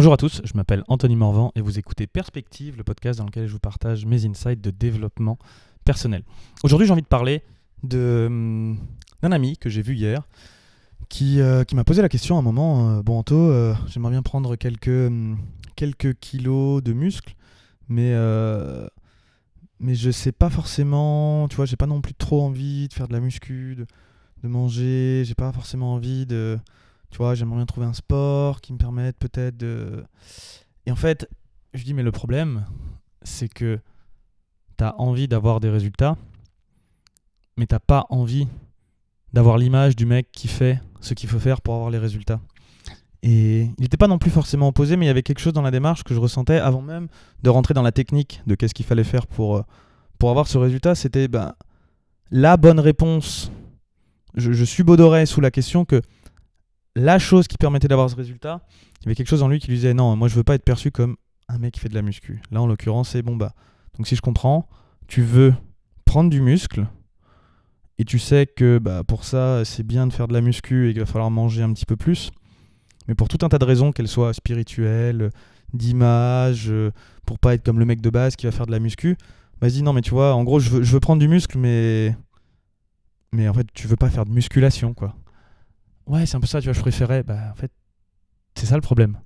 Bonjour à tous, je m'appelle Anthony Morvan et vous écoutez Perspective, le podcast dans lequel je vous partage mes insights de développement personnel. Aujourd'hui, j'ai envie de parler hum, d'un ami que j'ai vu hier qui, euh, qui m'a posé la question à un moment euh, Bon, Anto, euh, j'aimerais bien prendre quelques, hum, quelques kilos de muscles, mais, mais je sais pas forcément, tu vois, j'ai pas non plus trop envie de faire de la muscu, de, de manger, j'ai pas forcément envie de. Tu vois, j'aimerais bien trouver un sport qui me permette peut-être de. Et en fait, je dis, mais le problème, c'est que tu as envie d'avoir des résultats, mais t'as pas envie d'avoir l'image du mec qui fait ce qu'il faut faire pour avoir les résultats. Et il n'était pas non plus forcément opposé, mais il y avait quelque chose dans la démarche que je ressentais avant même de rentrer dans la technique de qu'est-ce qu'il fallait faire pour, euh, pour avoir ce résultat. C'était ben, la bonne réponse. Je, je subodorais sous la question que la chose qui permettait d'avoir ce résultat, il y avait quelque chose en lui qui lui disait non, moi je veux pas être perçu comme un mec qui fait de la muscu. Là en l'occurrence, c'est bon bah. Donc si je comprends, tu veux prendre du muscle et tu sais que bah, pour ça c'est bien de faire de la muscu et qu'il va falloir manger un petit peu plus. Mais pour tout un tas de raisons, qu'elles soient spirituelles, d'image, pour pas être comme le mec de base qui va faire de la muscu, vas-y non mais tu vois, en gros je veux, je veux prendre du muscle mais mais en fait tu veux pas faire de musculation quoi. Ouais, c'est un peu ça, tu vois, je préférais. Bah, en fait, c'est ça le problème.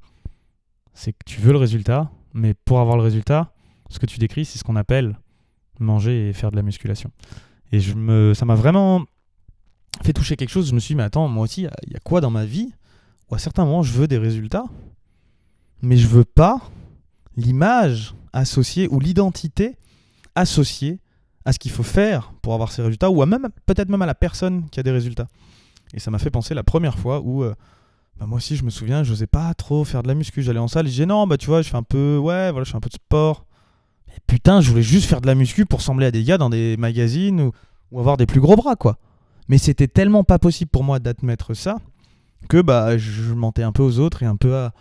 C'est que tu veux le résultat, mais pour avoir le résultat, ce que tu décris, c'est ce qu'on appelle manger et faire de la musculation. Et je me, ça m'a vraiment fait toucher quelque chose. Je me suis dit, mais attends, moi aussi, il y a- quoi dans ma vie? Où à certains moments, je veux des résultats, mais je veux pas l'image associée ou l'identité associée à ce qu'il faut faire pour avoir ces résultats, ou à même peut-être même à la personne qui a des résultats. Et ça m'a fait penser la première fois où euh, bah, moi aussi je me souviens, je n'osais pas trop faire de la muscu. J'allais en salle je disais non, bah tu vois, je fais un peu, ouais, voilà, je fais un peu de sport. Mais putain, je voulais juste faire de la muscu pour ressembler à des gars dans des magazines ou, ou avoir des plus gros bras, quoi. Mais c'était tellement pas possible pour moi d'admettre ça que bah je mentais un peu aux autres et un peu à,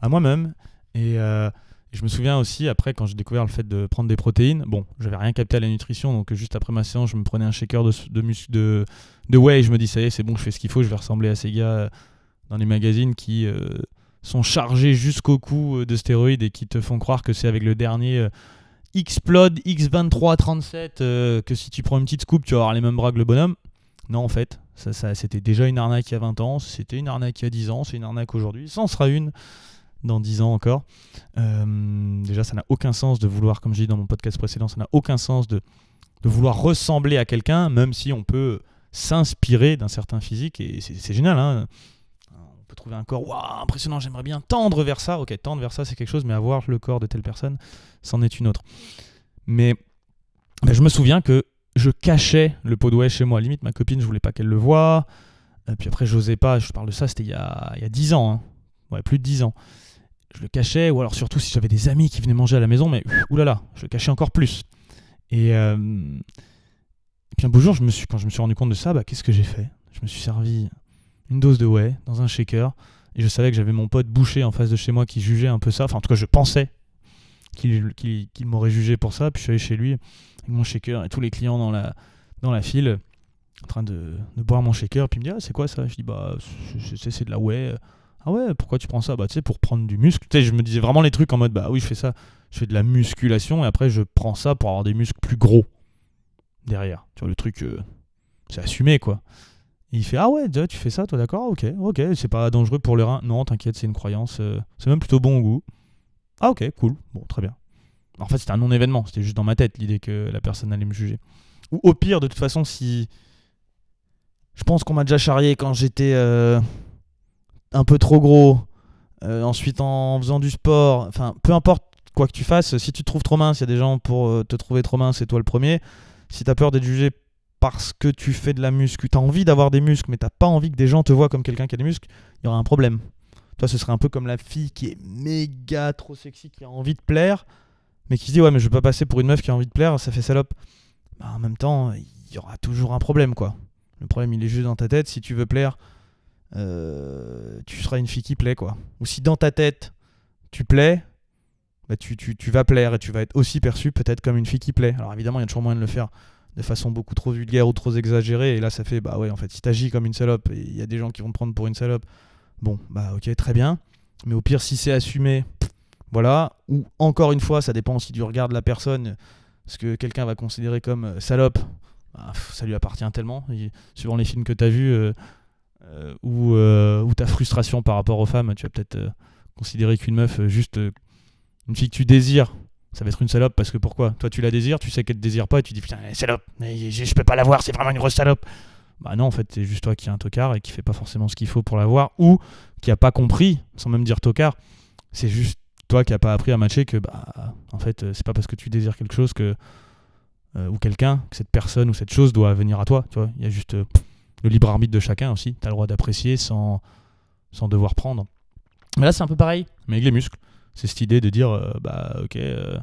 à moi-même. Et euh, je me souviens aussi après quand j'ai découvert le fait de prendre des protéines. Bon, j'avais rien capté à la nutrition, donc juste après ma séance, je me prenais un shaker de, de, de, de whey et je me dis ça y est, c'est bon, je fais ce qu'il faut, je vais ressembler à ces gars euh, dans les magazines qui euh, sont chargés jusqu'au cou euh, de stéroïdes et qui te font croire que c'est avec le dernier Xplode X2337 euh, que si tu prends une petite scoop, tu vas avoir les mêmes bras que le bonhomme. Non, en fait, ça, ça, c'était déjà une arnaque il y a 20 ans, c'était une arnaque il y a 10 ans, c'est une arnaque aujourd'hui, ça en sera une dans 10 ans encore. Euh, déjà, ça n'a aucun sens de vouloir, comme j'ai dit dans mon podcast précédent, ça n'a aucun sens de, vouloir ressembler à quelqu'un, même si on peut s'inspirer d'un certain physique, et c'est génial. Hein on peut trouver un corps waouh, impressionnant, j'aimerais bien tendre vers ça. Ok, tendre vers ça, c'est quelque chose, mais avoir le corps de telle personne, c'en est une autre. Mais je me souviens que je cachais le pot de chez moi. Limite, ma copine, je voulais pas qu'elle le voie. Puis après, j'osais pas. Je parle de ça, c'était il il y a 10 ans. hein. Ouais, plus de 10 ans. Je le cachais, ou alors surtout si j'avais des amis qui venaient manger à la maison, mais oulala, je le cachais encore plus. Et, euh, puis un beau jour, je me suis, quand je me suis rendu compte de ça, bah, qu'est-ce que j'ai fait? Je me suis servi une dose de whey dans un shaker. Et je savais que j'avais mon pote boucher en face de chez moi qui jugeait un peu ça. Enfin, en tout cas, je pensais qu'il m'aurait jugé pour ça. Puis je suis allé chez lui avec mon shaker et tous les clients dans la, dans la file en train de, boire mon shaker. Puis il me dit Ah, c'est quoi ça? Je dis Bah, c'est- de la whey. Ah ouais, pourquoi tu prends ça? Bah, tu sais, pour prendre du muscle. Tu sais, je me disais vraiment les trucs en mode Bah oui, je fais ça. Je fais de la musculation et après, je prends ça pour avoir des muscles plus gros derrière. Tu vois, le truc, euh, c'est assumé quoi. Il fait Ah ouais, tu fais ça, toi, d'accord? Ok, ok, c'est pas dangereux pour le rein. Non, t'inquiète, c'est une croyance. euh, c'est même plutôt bon au goût. Ah ok, cool. Bon, très bien. En fait, c'était un non-événement. C'était juste dans ma tête l'idée que la personne allait me juger. Ou au pire, de toute façon, si. Je pense qu'on m'a déjà charrié quand j'étais euh, un peu trop gros. Euh, ensuite, en faisant du sport. Enfin, peu importe quoi que tu fasses, si tu te trouves trop mince, il y a des gens pour euh, te trouver trop mince, c'est toi le premier. Si t'as peur d'être jugé parce que tu fais de la muscu, t'as envie d'avoir des muscles, mais t'as pas envie que des gens te voient comme quelqu'un qui a des muscles, il y aura un problème. Toi, ce serait un peu comme la fille qui est méga trop sexy, qui a envie de plaire, mais qui se dit ouais, mais je veux pas passer pour une meuf qui a envie de plaire, ça fait salope. Bah, en même temps, il y aura toujours un problème, quoi. Le problème, il est juste dans ta tête. Si tu veux plaire, euh, tu seras une fille qui plaît, quoi. Ou si dans ta tête, tu plais, bah, tu, tu, vas plaire et tu vas être aussi perçu peut-être comme une fille qui plaît. Alors évidemment, il y a toujours moyen de le faire de façon beaucoup trop vulgaire ou trop exagérée. Et là, ça fait, bah ouais, en fait, si t'agis comme une salope et il y a des gens qui vont te prendre pour une salope, bon, bah ok, très bien. Mais au pire, si c'est assumé, voilà. Ou encore une fois, ça dépend si tu regardes la personne, ce que quelqu'un va considérer comme euh, salope. bah, ça lui appartient tellement. Suivant les films que tu as vus, euh, ou, euh, ou ta frustration par rapport aux femmes, tu vas peut-être euh, considérer qu'une meuf, euh, juste euh, une fille que tu désires, ça va être une salope parce que pourquoi? Toi, tu la désires, tu sais qu'elle te désire pas et tu dis putain, est salope, je, peux pas la voir, c'est vraiment une grosse salope. Bah non, en fait, c'est juste toi qui es un tocard et qui fait pas forcément ce qu'il faut pour la voir ou qui a pas compris, sans même dire tocard, c'est juste toi qui a pas appris à matcher que bah en fait, euh, c'est pas parce que tu désires quelque chose que euh, ou quelqu'un que cette personne ou cette chose doit venir à toi, tu vois. Il y a juste euh, le libre arbitre de chacun aussi, tu as le droit d'apprécier sans devoir prendre. Mais là, c'est un peu pareil, mais avec les muscles. C'est cette idée de dire, euh, bah ok, euh,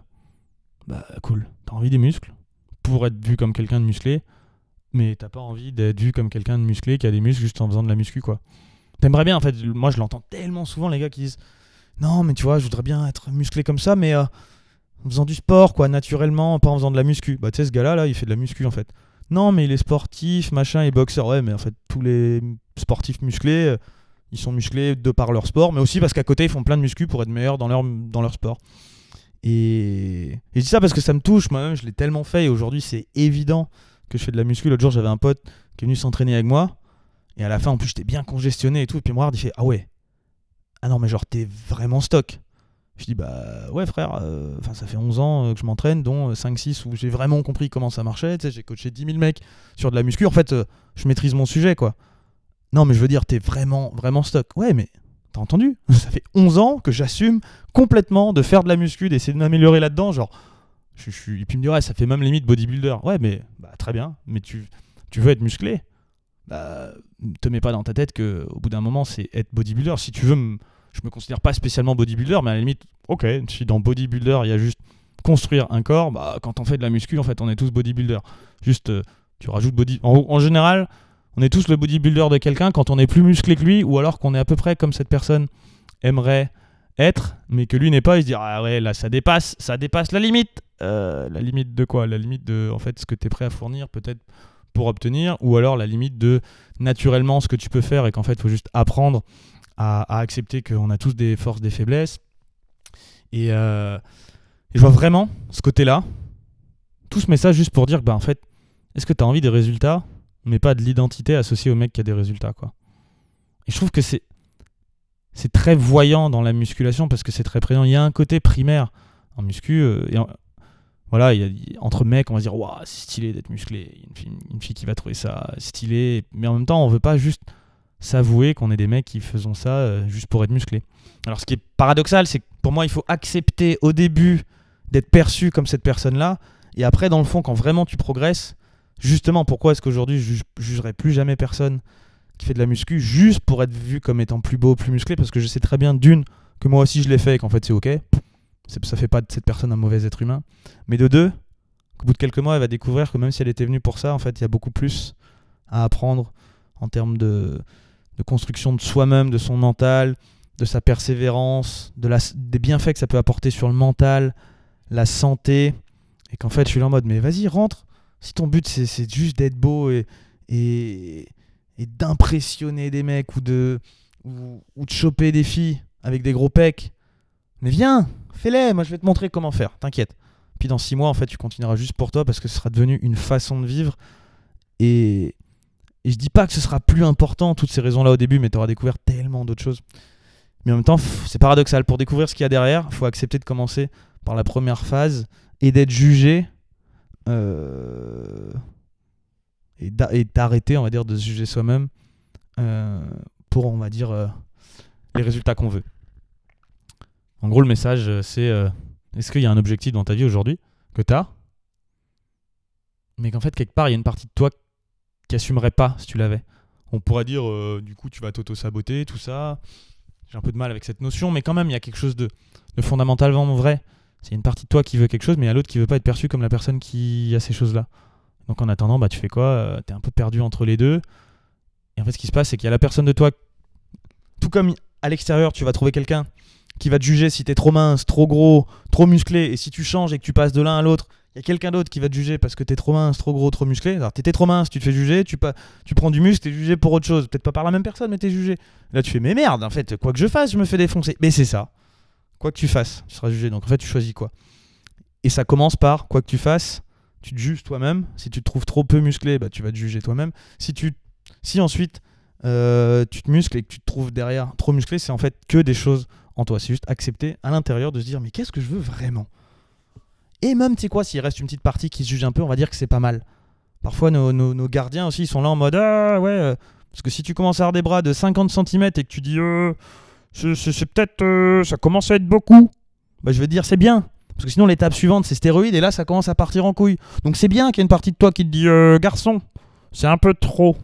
bah cool, t'as envie des muscles pour être vu comme quelqu'un de musclé, mais t'as pas envie d'être vu comme quelqu'un de musclé qui a des muscles juste en faisant de la muscu, quoi. T'aimerais bien, en fait, moi je l'entends tellement souvent, les gars qui disent, non, mais tu vois, je voudrais bien être musclé comme ça, mais euh, en faisant du sport, quoi, naturellement, pas en faisant de la muscu. Bah tu sais, ce gars-là, là, il fait de la muscu, en fait. Non, mais il est sportif, machin, et boxeur, ouais, mais en fait, tous les sportifs musclés... euh, ils sont musclés de par leur sport, mais aussi parce qu'à côté, ils font plein de muscu pour être meilleurs dans leur, sport. Et... et je dis ça parce que ça me touche, moi-même, je l'ai tellement fait, et aujourd'hui, c'est évident que je fais de la muscu. L'autre jour, j'avais un pote qui est venu s'entraîner avec moi, et à la fin, en plus, j'étais bien congestionné et tout, et puis moi, il fait Ah ouais, ah non, mais genre, t'es vraiment stock. Je dis Bah ouais, frère, euh, ça fait 11 ans euh, que je m'entraîne, dont 5-6 où j'ai vraiment compris comment ça marchait, j'ai coaché 10 000 mecs sur de la muscu, en fait, euh, je maîtrise mon sujet, quoi. Non, mais je veux dire, t'es vraiment, vraiment stock. Ouais, mais t'as entendu? Ça fait 11 ans que j'assume complètement de faire de la muscu, d'essayer de m'améliorer là-dedans. Genre, je, suis. Et puis me dit, ça fait même limite bodybuilder. Ouais, mais bah, très bien. Mais tu, tu veux être musclé? Bah, te mets pas dans ta tête que au bout d'un moment, c'est être bodybuilder. Si tu veux, me- je me considère pas spécialement bodybuilder, mais à la limite, ok, si dans bodybuilder, il y a juste construire un corps, bah, quand on fait de la muscu, en fait, on est tous bodybuilder. Juste, euh, tu rajoutes body. En, général, on est tous le bodybuilder de quelqu'un quand on est plus musclé que lui, ou alors qu'on est à peu près comme cette personne aimerait être, mais que lui n'est pas. Il se dit ah ouais, là ça dépasse, ça dépasse la limite. Euh, la limite de quoi? La limite de en fait ce que tu es prêt à fournir peut-être pour obtenir, ou alors la limite de naturellement ce que tu peux faire et qu'en fait il faut juste apprendre à, accepter qu'on a tous des forces, des faiblesses. Et, euh, et je vois vraiment ce côté-là. Tout ce message juste pour dire que bah en fait, est-ce que tu as envie des résultats mais pas de l'identité associée au mec qui a des résultats quoi. Et je trouve que c'est c'est très voyant dans la musculation parce que c'est très présent. Il y a un côté primaire en muscu euh, voilà, il y a- entre mecs, on va se dire waouh, c'est stylé d'être musclé. Une fille, une fille qui va trouver ça stylé, mais en même temps, on veut pas juste s'avouer qu'on est des mecs qui faisons ça euh, juste pour être musclé. Alors ce qui est paradoxal, c'est que pour moi, il faut accepter au début d'être perçu comme cette personne-là et après dans le fond quand vraiment tu progresses, justement pourquoi est-ce qu'aujourd'hui je ju- jugerais plus jamais personne qui fait de la muscu juste pour être vu comme étant plus beau, plus musclé? Parce que je sais très bien d'une que moi aussi je l'ai fait et qu'en fait c'est ok. Ça fait pas de cette personne un mauvais être humain. Mais de deux, qu'au bout de quelques mois elle va découvrir que même si elle était venue pour ça, en fait il y a beaucoup plus à apprendre en termes de, construction de soi-même, de son mental, de sa persévérance, de la, des bienfaits que ça peut apporter sur le mental, la santé. Et qu'en fait je suis là en mode mais vas-y rentre. Si ton but c'est juste d'être beau et, et, et d'impressionner des mecs ou de, ou, ou de choper des filles avec des gros pecs, mais viens, fais-les, moi je vais te montrer comment faire, t'inquiète. Puis dans six mois, en fait, tu continueras juste pour toi parce que ce sera devenu une façon de vivre. Et, et je dis pas que ce sera plus important, toutes ces raisons-là au début, mais tu auras découvert tellement d'autres choses. Mais en même temps, c'est paradoxal. Pour découvrir ce qu'il y a derrière, il faut accepter de commencer par la première phase et d'être jugé. euh, et d'a- et d'arrêter, on va dire, de se juger soi-même euh, pour, on va dire, euh, les résultats qu'on veut. En gros, le message, c'est est-ce qu'il y a un objectif dans ta vie aujourd'hui que tu as, mais qu'en fait, quelque part, il y a une partie de toi qui assumerait pas si tu l'avais On pourrait dire, euh, du coup, tu vas t'auto-saboter, tout ça. J'ai un peu de mal avec cette notion, mais quand même, il y a quelque chose de, de fondamentalement vrai. C'est une partie de toi qui veut quelque chose, mais il y a l'autre qui veut pas être perçu comme la personne qui a ces choses-là. Donc en attendant, bah, tu fais quoi Tu es un peu perdu entre les deux. Et en fait, ce qui se passe, c'est qu'il y a la personne de toi, tout comme à l'extérieur, tu vas trouver quelqu'un qui va te juger si tu es trop mince, trop gros, trop musclé. Et si tu changes et que tu passes de l'un à l'autre, il y a quelqu'un d'autre qui va te juger parce que t'es trop mince, trop gros, trop musclé. Alors t'étais trop mince, tu te fais juger, tu, tu prends du muscle, t'es jugé pour autre chose. Peut-être pas par la même personne, mais t'es jugé. Là tu fais, mais merde, en fait, quoi que je fasse, je me fais défoncer. Mais c'est ça. Quoi que tu fasses, tu seras jugé. Donc en fait, tu choisis quoi. Et ça commence par, quoi que tu fasses, tu te juges toi-même. Si tu te trouves trop peu musclé, bah, tu vas te juger toi-même. Si, tu, si ensuite euh, tu te muscles et que tu te trouves derrière trop musclé, c'est en fait que des choses en toi. C'est juste accepter à l'intérieur de se dire, mais qu'est-ce que je veux vraiment? Et même, tu sais quoi, s'il reste une petite partie qui se juge un peu, on va dire que c'est pas mal. Parfois, nos, gardiens aussi, ils sont là en mode Ah ouais, euh, parce que si tu commences à avoir des bras de 50 cm et que tu dis euh, C'est peut-être. Euh, ça commence à être beaucoup. Bah, je veux dire, c'est bien. Parce que sinon, l'étape suivante, c'est stéroïde et là, ça commence à partir en couille. Donc, c'est bien qu'il y ait une partie de toi qui te dit Garçon, c'est un peu trop.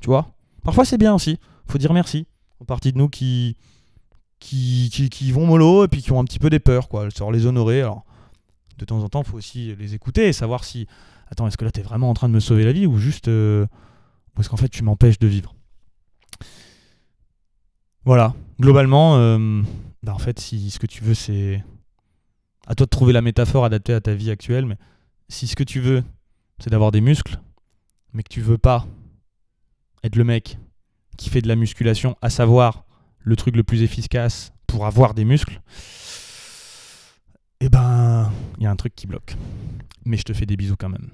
Tu vois? Parfois, c'est bien aussi. Faut dire merci aux parties de nous qui, qui, qui, vont mollo et puis qui ont un petit peu des peurs, quoi. Genre les honorer. Alors, de temps en temps, il faut aussi les écouter et savoir si, attends, est-ce que là, tu vraiment en train de me sauver la vie ou juste, euh, ou est-ce qu'en fait, tu m'empêches de vivre? Voilà, globalement, euh, bah, en fait, si ce que tu veux, c'est à toi de trouver la métaphore adaptée à ta vie actuelle, mais si ce que tu veux, c'est d'avoir des muscles, mais que tu veux pas être le mec qui fait de la musculation, à savoir le truc le plus efficace pour avoir des muscles, eh ben, il y a un truc qui bloque. Mais je te fais des bisous quand même.